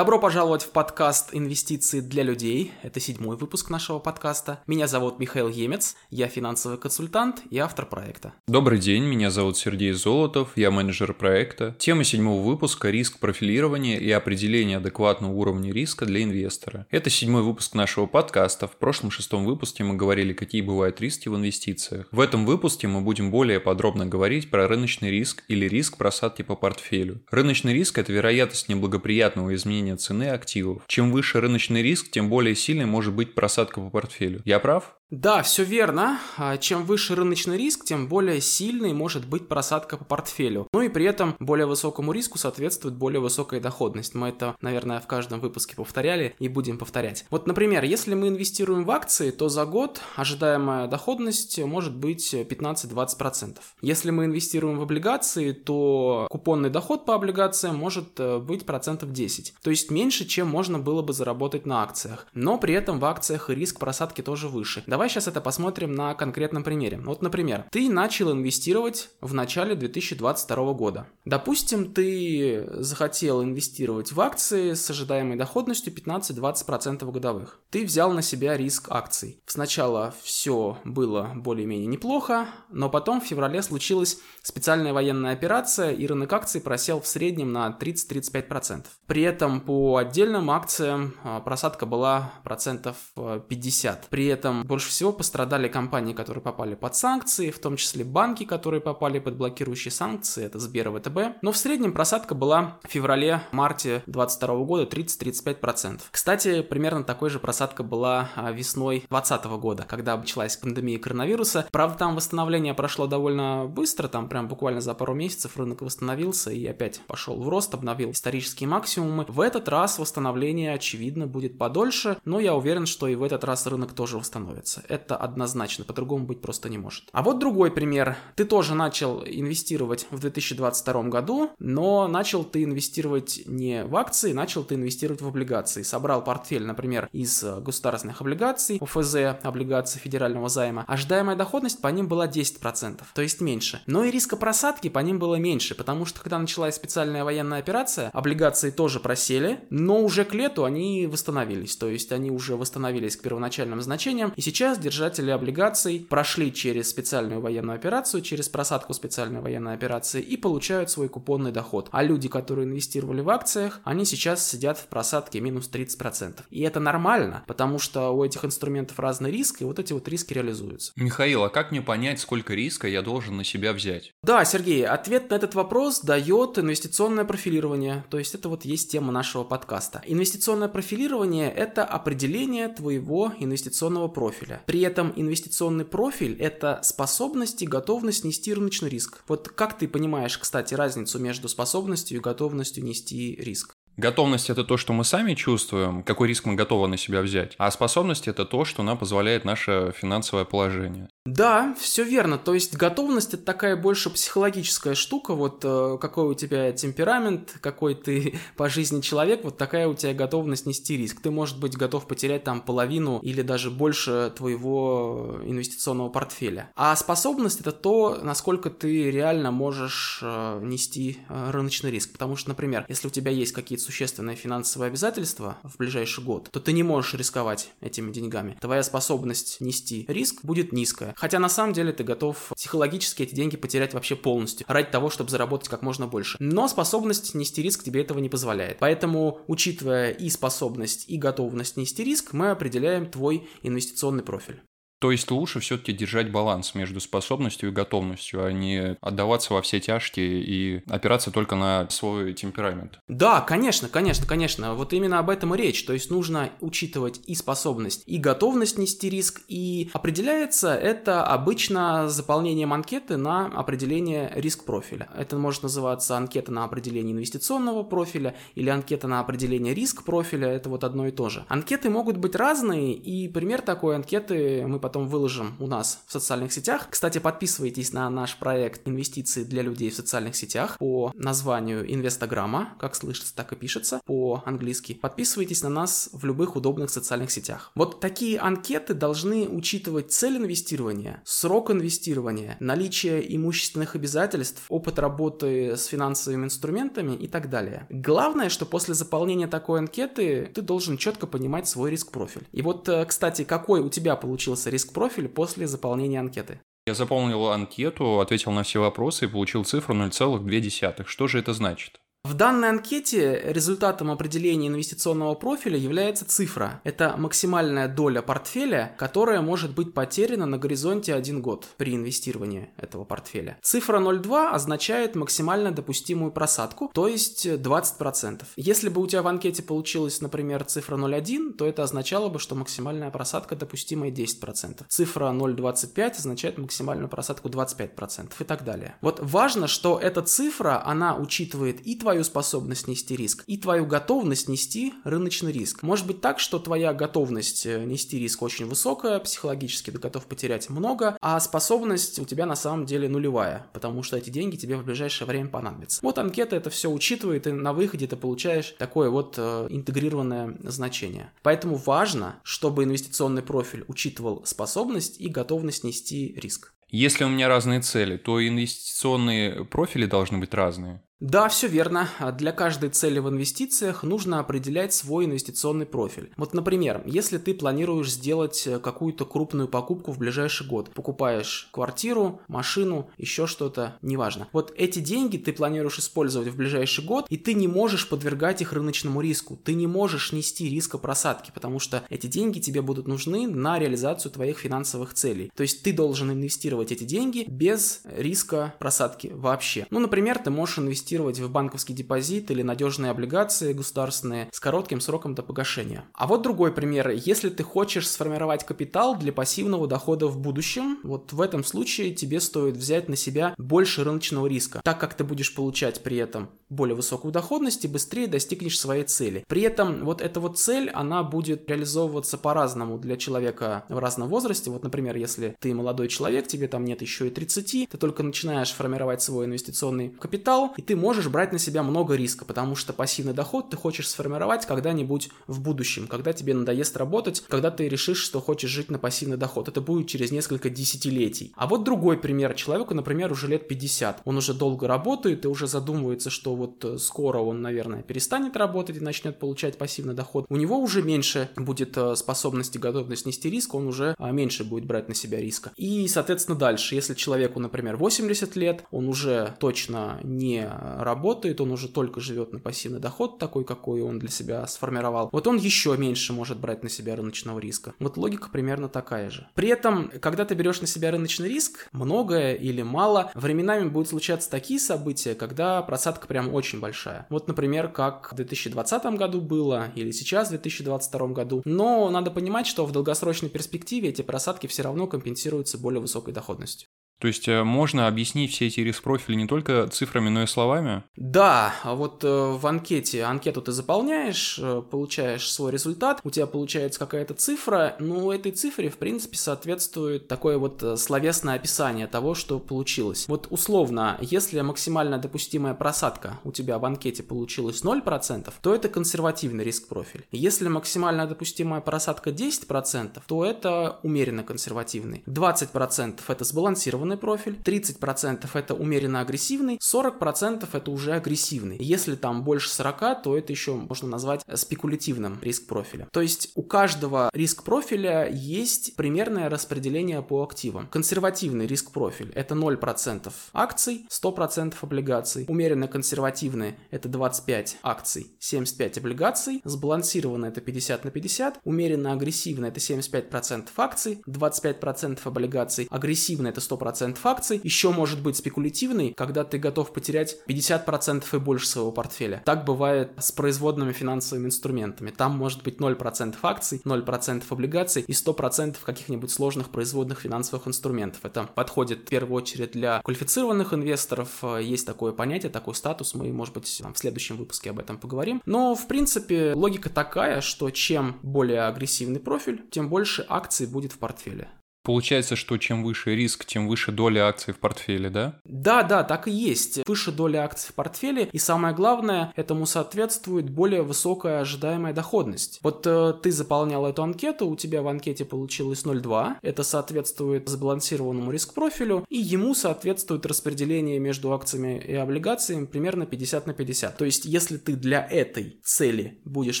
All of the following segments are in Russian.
Добро пожаловать в подкаст «Инвестиции для людей». Это седьмой выпуск нашего подкаста. Меня зовут Михаил Емец, я финансовый консультант и автор проекта. Добрый день, меня зовут Сергей Золотов, я менеджер проекта. Тема седьмого выпуска – риск профилирования и определение адекватного уровня риска для инвестора. Это седьмой выпуск нашего подкаста. В прошлом шестом выпуске мы говорили, какие бывают риски в инвестициях. В этом выпуске мы будем более подробно говорить про рыночный риск или риск просадки по портфелю. Рыночный риск – это вероятность неблагоприятного изменения изменения цены активов. Чем выше рыночный риск, тем более сильной может быть просадка по портфелю. Я прав? Да, все верно. А, чем выше рыночный риск, тем более сильной может быть просадка по портфелю. Ну и при этом более высокому риску соответствует более высокая доходность. Мы это, наверное, в каждом выпуске повторяли и будем повторять. Вот, например, если мы инвестируем в акции, то за год ожидаемая доходность может быть 15-20%. Если мы инвестируем в облигации, то купонный доход по облигациям может э, быть процентов 10. То есть меньше, чем можно было бы заработать на акциях. Но при этом в акциях риск просадки тоже выше. Давай сейчас это посмотрим на конкретном примере. Вот, например, ты начал инвестировать в начале 2022 года. Допустим, ты захотел инвестировать в акции с ожидаемой доходностью 15-20% годовых. Ты взял на себя риск акций. Сначала все было более-менее неплохо, но потом в феврале случилась специальная военная операция, и рынок акций просел в среднем на 30-35%. При этом по отдельным акциям а, просадка была процентов 50. А, При этом больше всего пострадали компании, которые попали под санкции, в том числе банки, которые попали под блокирующие санкции, это Сбер и ВТБ. Но в среднем просадка была в феврале-марте 2022 года 30-35%. Кстати, примерно такой же просадка была а, весной 2020 года, когда началась пандемия коронавируса. Правда, там восстановление прошло довольно быстро, там прям буквально за пару месяцев рынок восстановился и опять пошел в рост, обновил исторические максимумы. В этот раз восстановление, очевидно, будет подольше, но я уверен, что и в этот раз рынок тоже восстановится получится. Это однозначно, по-другому быть просто не может. А вот другой пример. Ты тоже начал инвестировать в 2022 году, но начал ты инвестировать не в акции, начал ты инвестировать в облигации. Собрал портфель, например, из государственных облигаций, ОФЗ, облигаций федерального займа. Ожидаемая доходность по ним была 10%, то есть меньше. Но и риска просадки по ним было меньше, потому что когда началась специальная военная операция, облигации тоже просели, но уже к лету они восстановились, то есть они уже восстановились к первоначальным значениям, и сейчас Сейчас держатели облигаций прошли через специальную военную операцию, через просадку специальной военной операции и получают свой купонный доход. А люди, которые инвестировали в акциях, они сейчас сидят в просадке минус 30%. И это нормально, потому что у этих инструментов разный риск, и вот эти вот риски реализуются. Михаил, а как мне понять, сколько риска я должен на себя взять? Да, Сергей, ответ на этот вопрос дает инвестиционное профилирование. То есть это вот есть тема нашего подкаста. Инвестиционное профилирование – это определение твоего инвестиционного профиля. При этом инвестиционный профиль – это способность и готовность нести рыночный риск. Вот как ты понимаешь, кстати, разницу между способностью и готовностью нести риск? Готовность – это то, что мы сами чувствуем, какой риск мы готовы на себя взять. А способность – это то, что нам позволяет наше финансовое положение. Да, все верно. То есть готовность это такая больше психологическая штука. Вот э, какой у тебя темперамент, какой ты по жизни человек, вот такая у тебя готовность нести риск. Ты, может быть, готов потерять там половину или даже больше твоего инвестиционного портфеля. А способность это то, насколько ты реально можешь э, нести э, рыночный риск. Потому что, например, если у тебя есть какие-то существенные финансовые обязательства в ближайший год, то ты не можешь рисковать этими деньгами. Твоя способность нести риск будет низкая. Хотя на самом деле ты готов психологически эти деньги потерять вообще полностью, ради того, чтобы заработать как можно больше. Но способность нести риск тебе этого не позволяет. Поэтому, учитывая и способность, и готовность нести риск, мы определяем твой инвестиционный профиль. То есть лучше все-таки держать баланс между способностью и готовностью, а не отдаваться во все тяжкие и опираться только на свой темперамент. Да, конечно, конечно, конечно. Вот именно об этом и речь. То есть нужно учитывать и способность, и готовность нести риск. И определяется это обычно заполнением анкеты на определение риск профиля. Это может называться анкета на определение инвестиционного профиля или анкета на определение риск профиля. Это вот одно и то же. Анкеты могут быть разные, и пример такой анкеты мы потом выложим у нас в социальных сетях. Кстати, подписывайтесь на наш проект «Инвестиции для людей в социальных сетях» по названию Инвестограмма, как слышится, так и пишется по-английски. Подписывайтесь на нас в любых удобных социальных сетях. Вот такие анкеты должны учитывать цель инвестирования, срок инвестирования, наличие имущественных обязательств, опыт работы с финансовыми инструментами и так далее. Главное, что после заполнения такой анкеты ты должен четко понимать свой риск-профиль. И вот, э, кстати, какой у тебя получился риск-профиль после заполнения анкеты? Я заполнил анкету, ответил на все вопросы и получил цифру 0,2. Что же это значит? В данной анкете результатом определения инвестиционного профиля является цифра. Это максимальная доля портфеля, которая может быть потеряна на горизонте 1 год при инвестировании этого портфеля. Цифра 0,2 означает максимально допустимую просадку, то есть 20%. Если бы у тебя в анкете получилась, например, цифра 0,1, то это означало бы, что максимальная просадка допустимая 10%. Цифра 0,25 означает максимальную просадку 25% и так далее. Вот важно, что эта цифра, она учитывает и твои твою способность нести риск и твою готовность нести рыночный риск. Может быть так, что твоя готовность э, нести риск очень высокая, психологически ты готов потерять много, а способность у тебя на самом деле нулевая, потому что эти деньги тебе в ближайшее время понадобятся. Вот анкета это все учитывает, и на выходе ты получаешь такое вот э, интегрированное значение. Поэтому важно, чтобы инвестиционный профиль учитывал способность и готовность нести риск. Если у меня разные цели, то инвестиционные профили должны быть разные. Да, все верно. Для каждой цели в инвестициях нужно определять свой инвестиционный профиль. Вот, например, если ты планируешь сделать э, какую-то крупную покупку в ближайший год, покупаешь квартиру, машину, еще что-то, неважно. Вот эти деньги ты планируешь использовать в ближайший год, и ты не можешь подвергать их рыночному риску. Ты не можешь нести риска просадки, потому что эти деньги тебе будут нужны на реализацию твоих финансовых целей. То есть ты должен инвестировать эти деньги без риска просадки вообще. Ну, например, ты можешь инвестировать инвестировать в банковский депозит или надежные облигации государственные с коротким сроком до погашения. А вот другой пример. Если ты хочешь сформировать капитал для пассивного дохода в будущем, вот в этом случае тебе стоит взять на себя больше рыночного риска, так как ты будешь получать при этом более высокую доходность и быстрее достигнешь своей цели. При этом вот эта вот цель, она будет реализовываться по-разному для человека в разном возрасте. Вот, например, если ты молодой человек, тебе там нет еще и 30, ты только начинаешь формировать свой инвестиционный капитал, и ты можешь брать на себя много риска, потому что пассивный доход ты хочешь сформировать когда-нибудь в будущем, когда тебе надоест работать, когда ты решишь, что хочешь жить на пассивный доход. Это будет через несколько десятилетий. А вот другой пример. Человеку, например, уже лет 50. Он уже долго работает и уже задумывается, что вот э, скоро он, наверное, перестанет работать и начнет получать пассивный доход. У него уже меньше будет э, способности, готовность нести риск, он уже а, меньше будет брать на себя риска. И, соответственно, дальше, если человеку, например, 80 лет, он уже точно не работает, он уже только живет на пассивный доход, такой, какой он для себя сформировал, вот он еще меньше может брать на себя рыночного риска. Вот логика примерно такая же. При этом, когда ты берешь на себя рыночный риск, многое или мало, временами будут случаться такие события, когда просадка прям очень большая. Вот, например, как в 2020 году было, или сейчас в 2022 году. Но надо понимать, что в долгосрочной перспективе эти просадки все равно компенсируются более высокой доходностью. То есть э, можно объяснить все эти риск-профили не только цифрами, но и словами? Да, а вот э, в анкете, анкету ты заполняешь, э, получаешь свой результат, у тебя получается какая-то цифра, но этой цифре, в принципе, соответствует такое вот словесное описание того, что получилось. Вот условно, если максимально допустимая просадка у тебя в анкете получилась 0%, то это консервативный риск-профиль. Если максимально допустимая просадка 10%, то это умеренно консервативный. 20% это сбалансированный агрессивный профиль, 30% это умеренно агрессивный, 40% это уже агрессивный. Если там больше 40, то это еще можно назвать спекулятивным риск профиля. То есть у каждого риск профиля есть примерное распределение по активам. Консервативный риск профиль это 0% акций, 100% облигаций. Умеренно консервативный это 25 акций, 75 облигаций. Сбалансированный это 50 на 50. Умеренно агрессивный это 75% акций, 25% облигаций. Агрессивный это 100% 50% акций. Еще может быть спекулятивный, когда ты готов потерять 50% и больше своего портфеля. Так бывает с производными финансовыми инструментами. Там может быть 0% акций, 0% облигаций и 100% каких-нибудь сложных производных финансовых инструментов. Это подходит в первую очередь для квалифицированных инвесторов. Есть такое понятие, такой статус. Мы, может быть, в следующем выпуске об этом поговорим. Но, в принципе, логика такая, что чем более агрессивный профиль, тем больше акций будет в портфеле. Получается, что чем выше риск, тем выше доля акций в портфеле, да? Да, да, так и есть. Выше доля акций в портфеле, и самое главное, этому соответствует более высокая ожидаемая доходность. Вот э, ты заполнял эту анкету, у тебя в анкете получилось 0,2, это соответствует сбалансированному риск-профилю, и ему соответствует распределение между акциями и облигациями примерно 50 на 50. То есть, если ты для этой цели будешь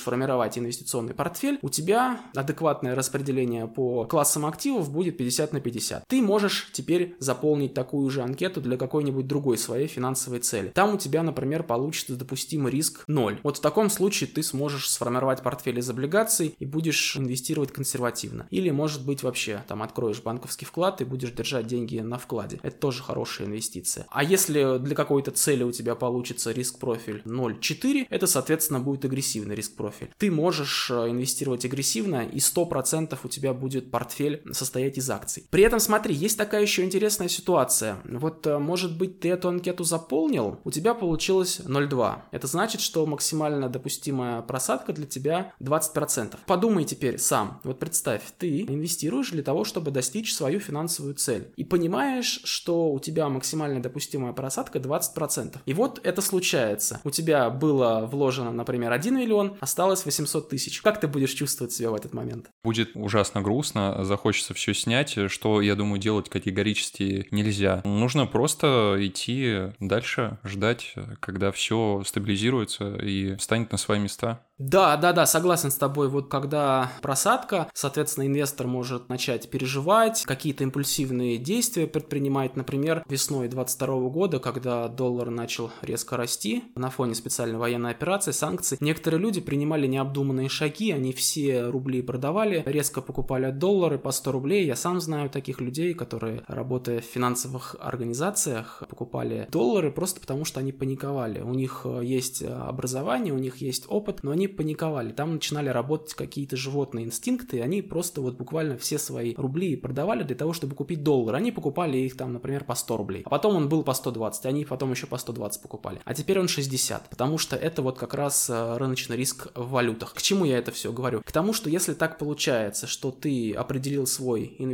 формировать инвестиционный портфель, у тебя адекватное распределение по классам активов будет 50 на 50. Ты можешь теперь заполнить такую же анкету для какой-нибудь другой своей финансовой цели. Там у тебя, например, получится допустимый риск 0. Вот в таком случае ты сможешь сформировать портфель из облигаций и будешь инвестировать консервативно. Или, может быть, вообще там откроешь банковский вклад и будешь держать деньги на вкладе. Это тоже хорошая инвестиция. А если для какой-то цели у тебя получится риск-профиль 0,4, это, соответственно, будет агрессивный риск-профиль. Ты можешь э, инвестировать агрессивно, и 100% у тебя будет портфель состоять акций. При этом, смотри, есть такая еще интересная ситуация. Вот, э, может быть, ты эту анкету заполнил, у тебя получилось 0,2. Это значит, что максимально допустимая просадка для тебя 20%. Подумай теперь сам. Вот представь, ты инвестируешь для того, чтобы достичь свою финансовую цель. И понимаешь, что у тебя максимально допустимая просадка 20%. И вот это случается. У тебя было вложено, например, 1 миллион, осталось 800 тысяч. Как ты будешь чувствовать себя в этот момент? Будет ужасно грустно, захочется все снять снять, что, я думаю, делать категорически нельзя. Нужно просто идти дальше, ждать, когда все стабилизируется и встанет на свои места. Да, да, да, согласен с тобой. Вот когда просадка, соответственно, инвестор может начать переживать, какие-то импульсивные действия предпринимать. Например, весной 2022 года, когда доллар начал резко расти на фоне специальной военной операции, санкций, некоторые люди принимали необдуманные шаги, они все рубли продавали, резко покупали доллары по 100 рублей. Я сам знаю таких людей, которые, работая в финансовых организациях, покупали доллары просто потому, что они паниковали. У них есть образование, у них есть опыт, но они паниковали. Там начинали работать какие-то животные инстинкты, и они просто вот буквально все свои рубли продавали для того, чтобы купить доллар. Они покупали их там, например, по 100 рублей. А потом он был по 120, они потом еще по 120 покупали. А теперь он 60, потому что это вот как раз э, рыночный риск в валютах. К чему я это все говорю? К тому, что если так получается, что ты определил свой инвестиционный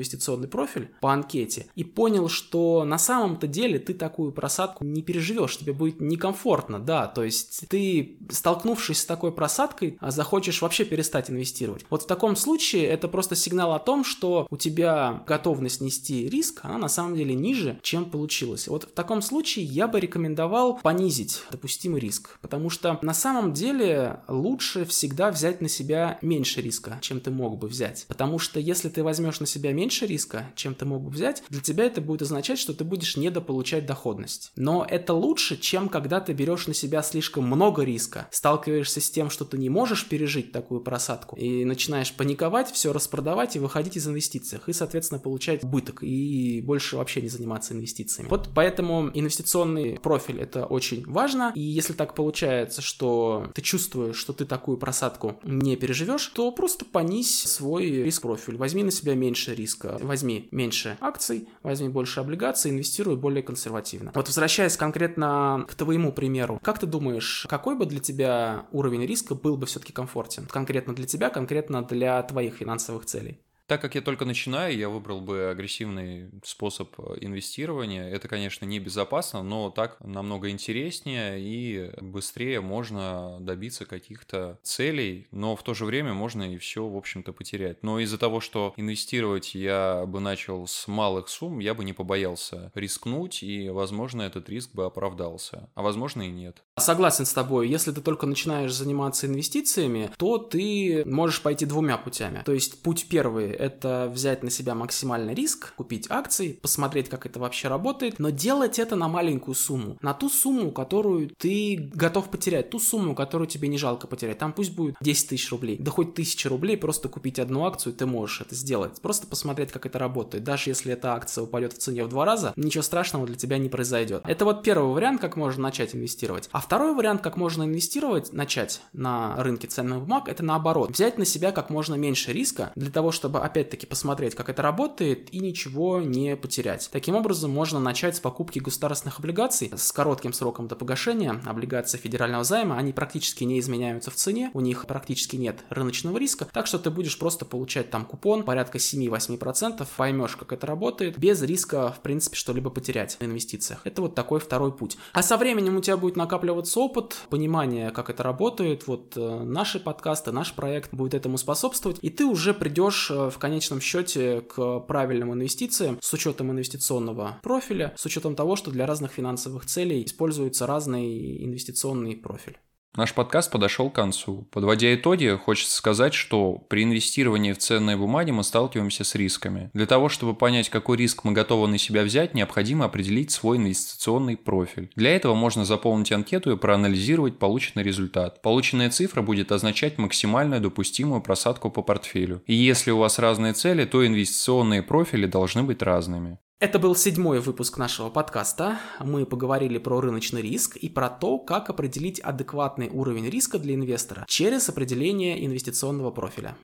профиль по анкете и понял, что на самом-то деле ты такую просадку не переживешь, тебе будет некомфортно, да, то есть ты, столкнувшись с такой просадкой, просадкой, а захочешь вообще перестать инвестировать. Вот в таком случае это просто сигнал о том, что у тебя готовность нести риск, она на самом деле ниже, чем получилось. Вот в таком случае я бы рекомендовал понизить допустимый риск, потому что на самом деле лучше всегда взять на себя меньше риска, чем ты мог бы взять. Потому что если ты возьмешь на себя меньше риска, чем ты мог бы взять, для тебя это будет означать, что ты будешь недополучать доходность. Но это лучше, чем когда ты берешь на себя слишком много риска, сталкиваешься с тем, что ты не можешь пережить такую просадку, и начинаешь паниковать, все распродавать и выходить из инвестиций, и, соответственно, получать убыток, и больше вообще не заниматься инвестициями. Вот поэтому инвестиционный профиль это очень важно, и если так получается, что ты чувствуешь, что ты такую просадку не переживешь, то просто понизь свой риск-профиль, возьми на себя меньше риска, возьми меньше акций, возьми больше облигаций, инвестируй более консервативно. Вот возвращаясь конкретно к твоему примеру, как ты думаешь, какой бы для тебя уровень риска был бы все-таки комфортен. Конкретно для тебя, конкретно для твоих финансовых целей. Так как я только начинаю, я выбрал бы агрессивный способ э, инвестирования. Это, конечно, не безопасно, но так намного интереснее и быстрее можно добиться каких-то целей, но в то же время можно и все, в общем-то, потерять. Но из-за того, что инвестировать я бы начал с малых сумм, я бы не побоялся рискнуть, и, возможно, этот риск бы оправдался. А возможно и нет. Согласен с тобой. Если ты только начинаешь заниматься инвестициями, то ты можешь пойти двумя путями. То есть путь первый это взять на себя максимальный риск, купить акции, посмотреть, как это вообще работает, но делать это на маленькую сумму, на ту сумму, которую ты готов потерять, ту сумму, которую тебе не жалко потерять. Там пусть будет 10 тысяч рублей, да хоть тысяча рублей, просто купить одну акцию, ты можешь это сделать. Просто посмотреть, как это работает. Даже если эта акция упадет в цене в два раза, ничего страшного для тебя не произойдет. Это вот первый вариант, как можно начать инвестировать. А второй вариант, как можно инвестировать, начать на рынке ценных бумаг, это наоборот. Взять на себя как можно меньше риска для того, чтобы опять-таки посмотреть, как это работает и ничего не потерять. Таким образом, можно начать с покупки государственных облигаций с коротким сроком до погашения. Облигации федерального займа, они практически не изменяются в цене, у них практически нет рыночного риска, так что ты будешь просто получать там купон порядка 7-8%, поймешь, как это работает, без риска, в принципе, что-либо потерять в инвестициях. Это вот такой второй путь. А со временем у тебя будет накапливаться опыт, понимание, как это работает, вот э, наши подкасты, наш проект будет этому способствовать, и ты уже придешь э, в конечном счете к правильным инвестициям с учетом инвестиционного профиля, с учетом того, что для разных финансовых целей используется разный инвестиционный профиль. Наш подкаст подошел к концу. Подводя итоги, хочется сказать, что при инвестировании в ценные бумаги мы сталкиваемся с рисками. Для того, чтобы понять, какой риск мы готовы на себя взять, необходимо определить свой инвестиционный профиль. Для этого можно заполнить анкету и проанализировать полученный результат. Полученная цифра будет означать максимальную допустимую просадку по портфелю. И если у вас разные цели, то инвестиционные профили должны быть разными. Это был седьмой выпуск нашего подкаста. Мы поговорили про рыночный риск и про то, как определить адекватный уровень риска для инвестора через определение инвестиционного профиля.